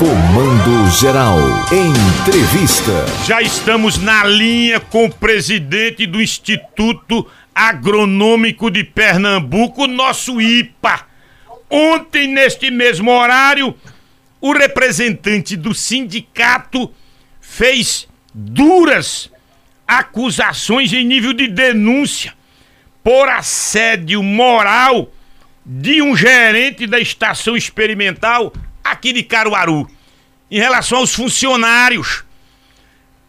Comando Geral. Entrevista. Já estamos na linha com o presidente do Instituto Agronômico de Pernambuco, nosso IPA. Ontem, neste mesmo horário, o representante do sindicato fez duras acusações em nível de denúncia por assédio moral de um gerente da estação experimental aqui de Caruaru. Em relação aos funcionários,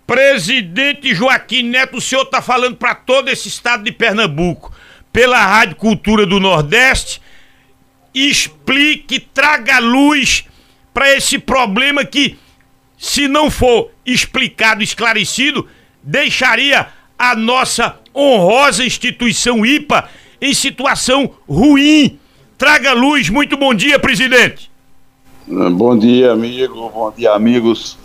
presidente Joaquim Neto, o senhor está falando para todo esse estado de Pernambuco, pela Rádio Cultura do Nordeste, explique, traga luz para esse problema que, se não for explicado, esclarecido, deixaria a nossa honrosa instituição IPA em situação ruim. Traga luz. Muito bom dia, presidente. Bom dia, amigo. Bom dia, amigos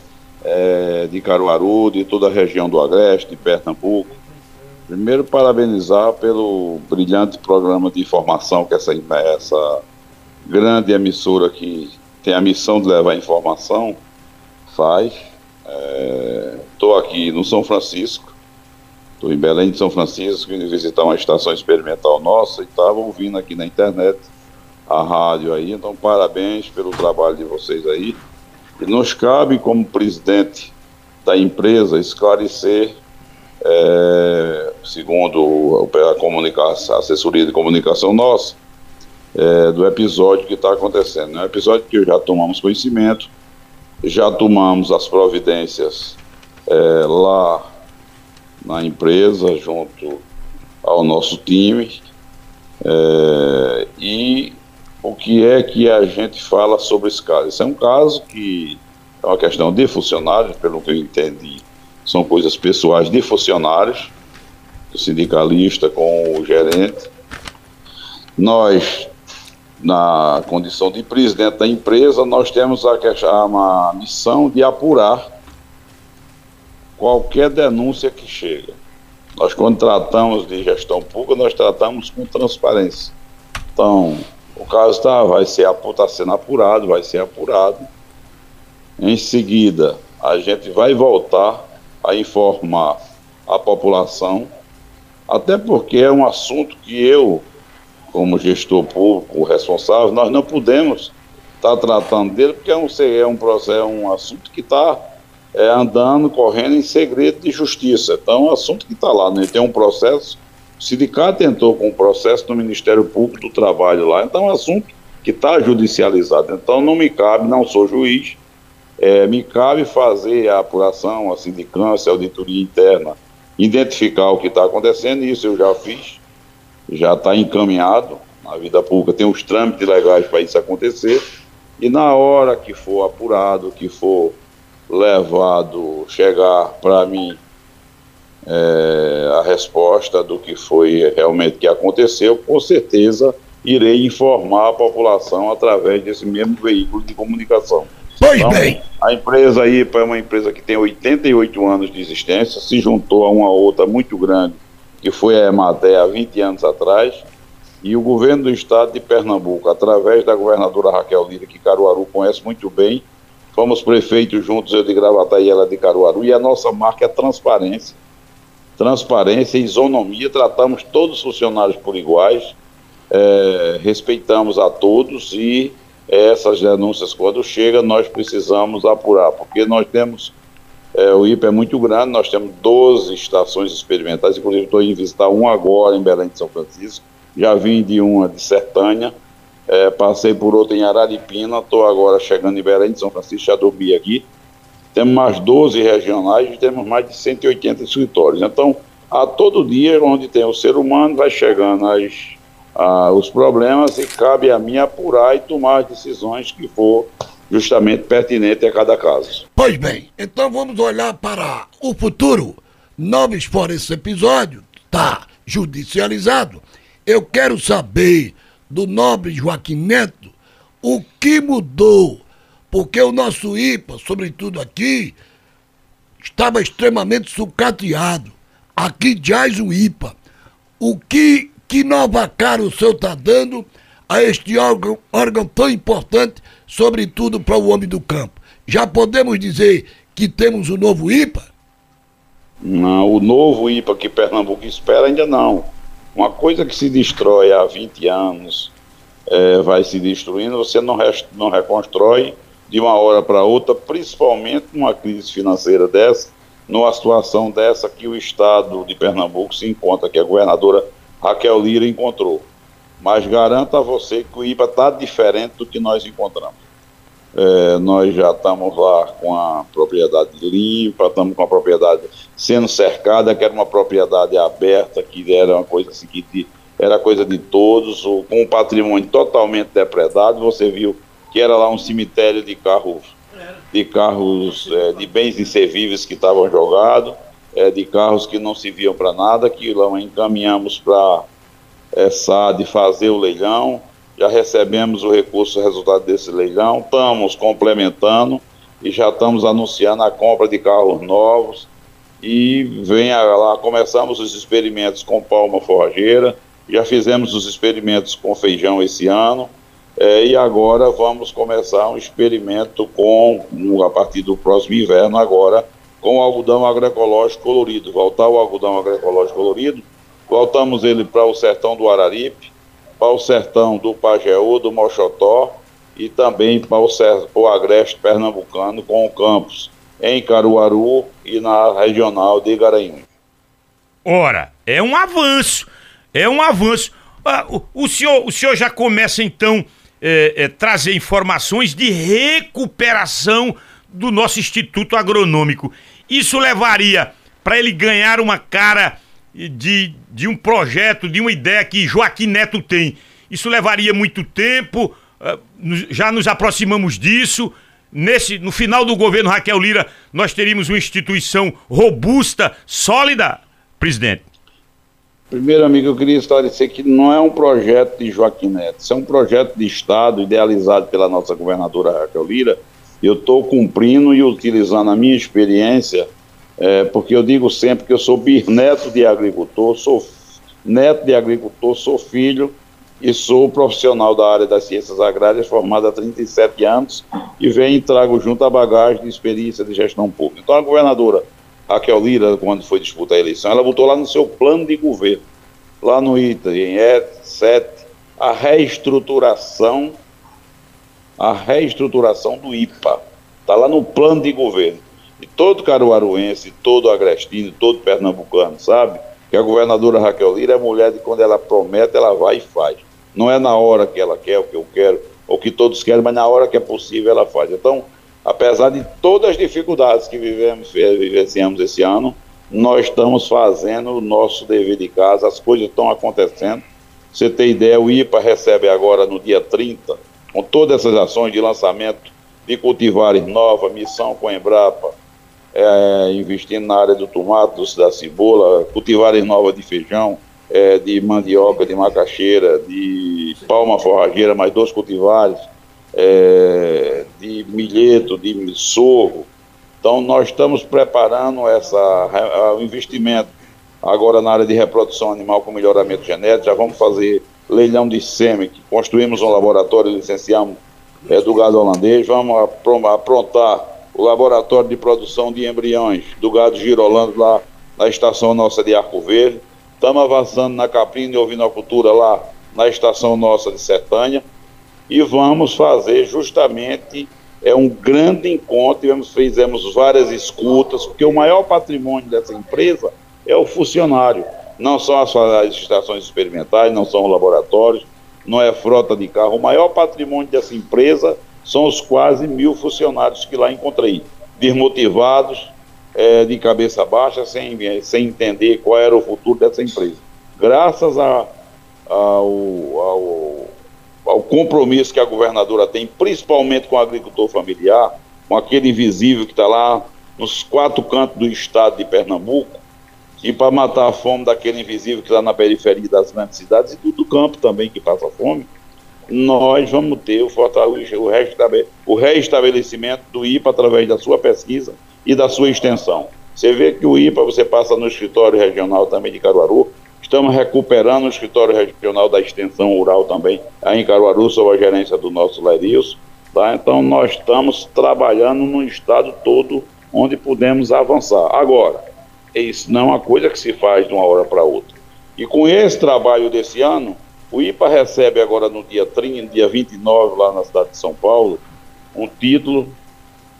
é, de Caruaru, de toda a região do Agreste, de Pernambuco. Primeiro, parabenizar pelo brilhante programa de informação que essa, essa grande emissora que tem a missão de levar informação faz. Estou é, aqui no São Francisco, estou em Belém de São Francisco, indo visitar uma estação experimental nossa e estava ouvindo aqui na internet a rádio aí. Então, parabéns pelo trabalho de vocês aí. E nos cabe, como presidente da empresa, esclarecer, é, segundo a, comunicação, assessoria de comunicação nossa, é, do episódio que está acontecendo. É um episódio que já tomamos conhecimento, já tomamos as providências é, lá na empresa, junto ao nosso time, é, e o que é que a gente fala sobre esse caso. Esse é um caso que é uma questão de funcionários, pelo que eu entendi, são coisas pessoais de funcionários, do sindicalista com o gerente. Nós, na condição de presidente da empresa, nós temos a, uma missão de apurar qualquer denúncia que chega. Nós, quando tratamos de gestão pública, nós tratamos com transparência. Então, o caso tá, vai ser, tá sendo apurado, vai ser apurado. Em seguida, a gente vai voltar a informar a população, até porque é um assunto que eu, como gestor público responsável, nós não podemos estar tá tratando dele, porque é um, é um, é um assunto que está é, andando, correndo em segredo de justiça. Então, é um assunto que está lá, né? tem um processo o sindicato entrou com o processo no Ministério Público do Trabalho lá, então é um assunto que está judicializado. Então não me cabe, não sou juiz, é, me cabe fazer a apuração, a sindicância, a auditoria interna, identificar o que está acontecendo, e isso eu já fiz, já está encaminhado na vida pública, tem os trâmites legais para isso acontecer, e na hora que for apurado, que for levado, chegar para mim é, a resposta do que foi realmente que aconteceu, com certeza irei informar a população através desse mesmo veículo de comunicação. Pois então, bem. A empresa aí é uma empresa que tem 88 anos de existência, se juntou a uma outra muito grande, que foi a Ematé há 20 anos atrás, e o governo do estado de Pernambuco, através da governadora Raquel Lira, que Caruaru conhece muito bem, fomos prefeitos juntos, eu de Gravataí e ela de Caruaru, e a nossa marca é transparência transparência isonomia, tratamos todos os funcionários por iguais, é, respeitamos a todos e essas denúncias, quando chegam, nós precisamos apurar, porque nós temos, é, o IPA é muito grande, nós temos 12 estações experimentais, inclusive estou indo visitar uma agora em Belém de São Francisco, já vim de uma de Sertânia, é, passei por outra em Araripina, estou agora chegando em Belém de São Francisco, já dormi aqui, temos mais 12 regionais e temos mais de 180 escritórios. Então, a todo dia, onde tem o ser humano, vai chegando as, a, os problemas e cabe a mim apurar e tomar as decisões que for justamente pertinente a cada caso. Pois bem, então vamos olhar para o futuro. Nomes por esse episódio, está judicializado. Eu quero saber do nobre Joaquim Neto o que mudou porque o nosso IPA, sobretudo aqui, estava extremamente sucateado. Aqui jaz o IPA. O que, que nova cara o senhor está dando a este órgão, órgão tão importante, sobretudo para o homem do campo? já podemos dizer que temos o um novo IPA? Não, o novo IPA que Pernambuco espera ainda não. Uma coisa que se destrói há 20 anos é, vai se destruindo, você não, não reconstrói de uma hora para outra, principalmente numa crise financeira dessa, numa situação dessa que o Estado de Pernambuco se encontra, que a governadora Raquel Lira encontrou. Mas garanto a você que o IPA está diferente do que nós encontramos. É, nós já estamos lá com a propriedade limpa, estamos com a propriedade sendo cercada, que era uma propriedade aberta, que era uma coisa assim, que era coisa de todos, com o patrimônio totalmente depredado. Você viu que era lá um cemitério de carros, de carros, é, de bens inservíveis que estavam jogados, é, de carros que não serviam para nada, que lá encaminhamos para é, SAD fazer o leilão. Já recebemos o recurso, resultado desse leilão, estamos complementando e já estamos anunciando a compra de carros novos. E vem lá, começamos os experimentos com palma forrageira, já fizemos os experimentos com feijão esse ano é, e agora vamos começar um experimento com, a partir do próximo inverno agora, com o algodão agroecológico colorido, voltar o algodão agroecológico colorido, voltamos ele para o sertão do Araripe, para o sertão do Pajeú, do Mochotó e também para o, o agreste pernambucano com o campus em Caruaru e na regional de Garanhuns. Ora, é um avanço, é um avanço. Ah, o, o, senhor, o senhor já começa então é, é, trazer informações de recuperação do nosso Instituto Agronômico. Isso levaria para ele ganhar uma cara de, de um projeto, de uma ideia que Joaquim Neto tem. Isso levaria muito tempo, ah, já nos aproximamos disso. Nesse, no final do governo Raquel Lira, nós teríamos uma instituição robusta, sólida, presidente. Primeiro, amigo, eu queria esclarecer que não é um projeto de Joaquim Neto, isso é um projeto de Estado idealizado pela nossa governadora Raquel Lira. Eu estou cumprindo e utilizando a minha experiência é, porque eu digo sempre que eu sou bisneto de agricultor, sou neto de agricultor, sou filho e sou profissional da área das ciências agrárias, formado há 37 anos, e venho e trago junto a bagagem de experiência de gestão pública. Então, a governadora Raquel Lira, quando foi disputar a eleição, ela botou lá no seu plano de governo, lá no item E7, a reestruturação, a reestruturação do IPA. Está lá no plano de governo e todo caruaruense, todo agrestino, todo pernambucano, sabe? Que a governadora Raquel Lira é mulher de quando ela promete, ela vai e faz. Não é na hora que ela quer, o que eu quero, ou que todos querem, mas na hora que é possível ela faz. Então, apesar de todas as dificuldades que vivemos, vivenciamos esse ano, nós estamos fazendo o nosso dever de casa, as coisas estão acontecendo. Você tem ideia, o IPA recebe agora no dia 30, com todas essas ações de lançamento de cultivares nova, missão com Embrapa, é, investindo na área do tomate, da cebola, cultivares novas de feijão, é, de mandioca, de macaxeira, de palma forrageira, mais dois cultivares, é, de milheto, de sorgo. Então, nós estamos preparando essa, o investimento agora na área de reprodução animal com melhoramento genético. Já vamos fazer leilão de sêmen, construímos um laboratório, licenciamos é, do gado holandês, vamos aprontar o laboratório de produção de embriões do gado girolando lá na estação nossa de Arco Verde. Estamos avançando na caprina e ovinocultura lá na estação nossa de Sertânia. E vamos fazer justamente é um grande encontro, e fizemos várias escutas, porque o maior patrimônio dessa empresa é o funcionário. Não são as, as estações experimentais, não são os laboratórios, não é frota de carro. O maior patrimônio dessa empresa são os quase mil funcionários que lá encontrei, desmotivados, é, de cabeça baixa, sem, sem entender qual era o futuro dessa empresa. Graças a, ao, ao, ao compromisso que a governadora tem, principalmente com o agricultor familiar, com aquele invisível que está lá nos quatro cantos do estado de Pernambuco, e para matar a fome daquele invisível que está na periferia das grandes cidades e do campo também que passa fome, nós vamos ter o, o reestabelecimento do IPA através da sua pesquisa e da sua extensão. Você vê que o IPA você passa no escritório regional também de Caruaru, estamos recuperando o escritório regional da extensão rural também, aí em Caruaru, sob a gerência do nosso Lerilson. Tá? Então nós estamos trabalhando no estado todo onde pudemos avançar. Agora, isso não é uma coisa que se faz de uma hora para outra. E com esse trabalho desse ano, o IPA recebe agora no dia 30, dia 29, lá na cidade de São Paulo, um título,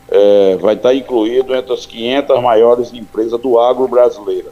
é, vai estar incluído entre as 500 maiores empresas do agro brasileiro.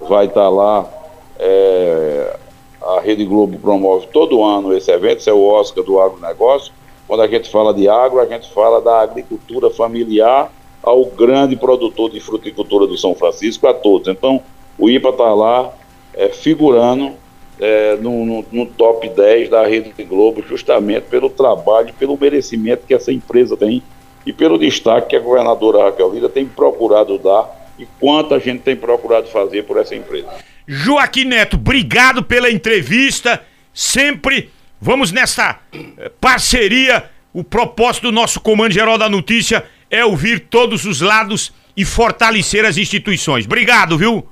Vai estar lá, é, a Rede Globo promove todo ano esse evento, esse é o Oscar do agronegócio. Quando a gente fala de agro, a gente fala da agricultura familiar ao grande produtor de fruticultura do São Francisco, a todos. Então, o IPA está lá é, figurando é, no, no, no, top 10 da Rede Globo, justamente pelo trabalho, pelo merecimento que essa empresa tem e pelo destaque que a governadora Raquel Lira tem procurado dar e quanto a gente tem procurado fazer por essa empresa. Joaquim Neto, obrigado pela entrevista. Sempre vamos nessa eh, parceria. O propósito do nosso Comando Geral da Notícia é ouvir todos os lados e fortalecer as instituições. Obrigado, viu?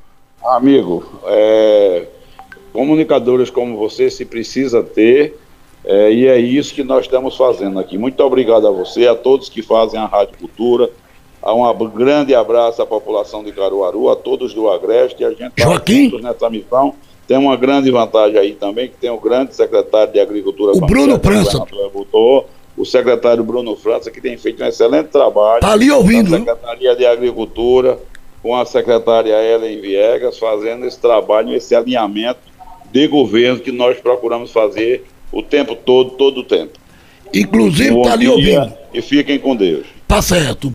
Amigo, é, comunicadores como você se precisa ter é, e é isso que nós estamos fazendo aqui. Muito obrigado a você, a todos que fazem a Rádio Cultura. A um grande abraço à população de Caruaru, a todos do Agreste. A gente está juntos nessa missão. Tem uma grande vantagem aí também, que tem o grande secretário de Agricultura. O Bruno França. O, o secretário Bruno França, que tem feito um excelente trabalho. Está ali ouvindo. Na Secretaria de Agricultura, com a secretária Ellen Viegas, fazendo esse trabalho, esse alinhamento de governo que nós procuramos fazer o tempo todo, todo o tempo. Inclusive, está ali ouvindo. E fiquem com Deus. Tá certo.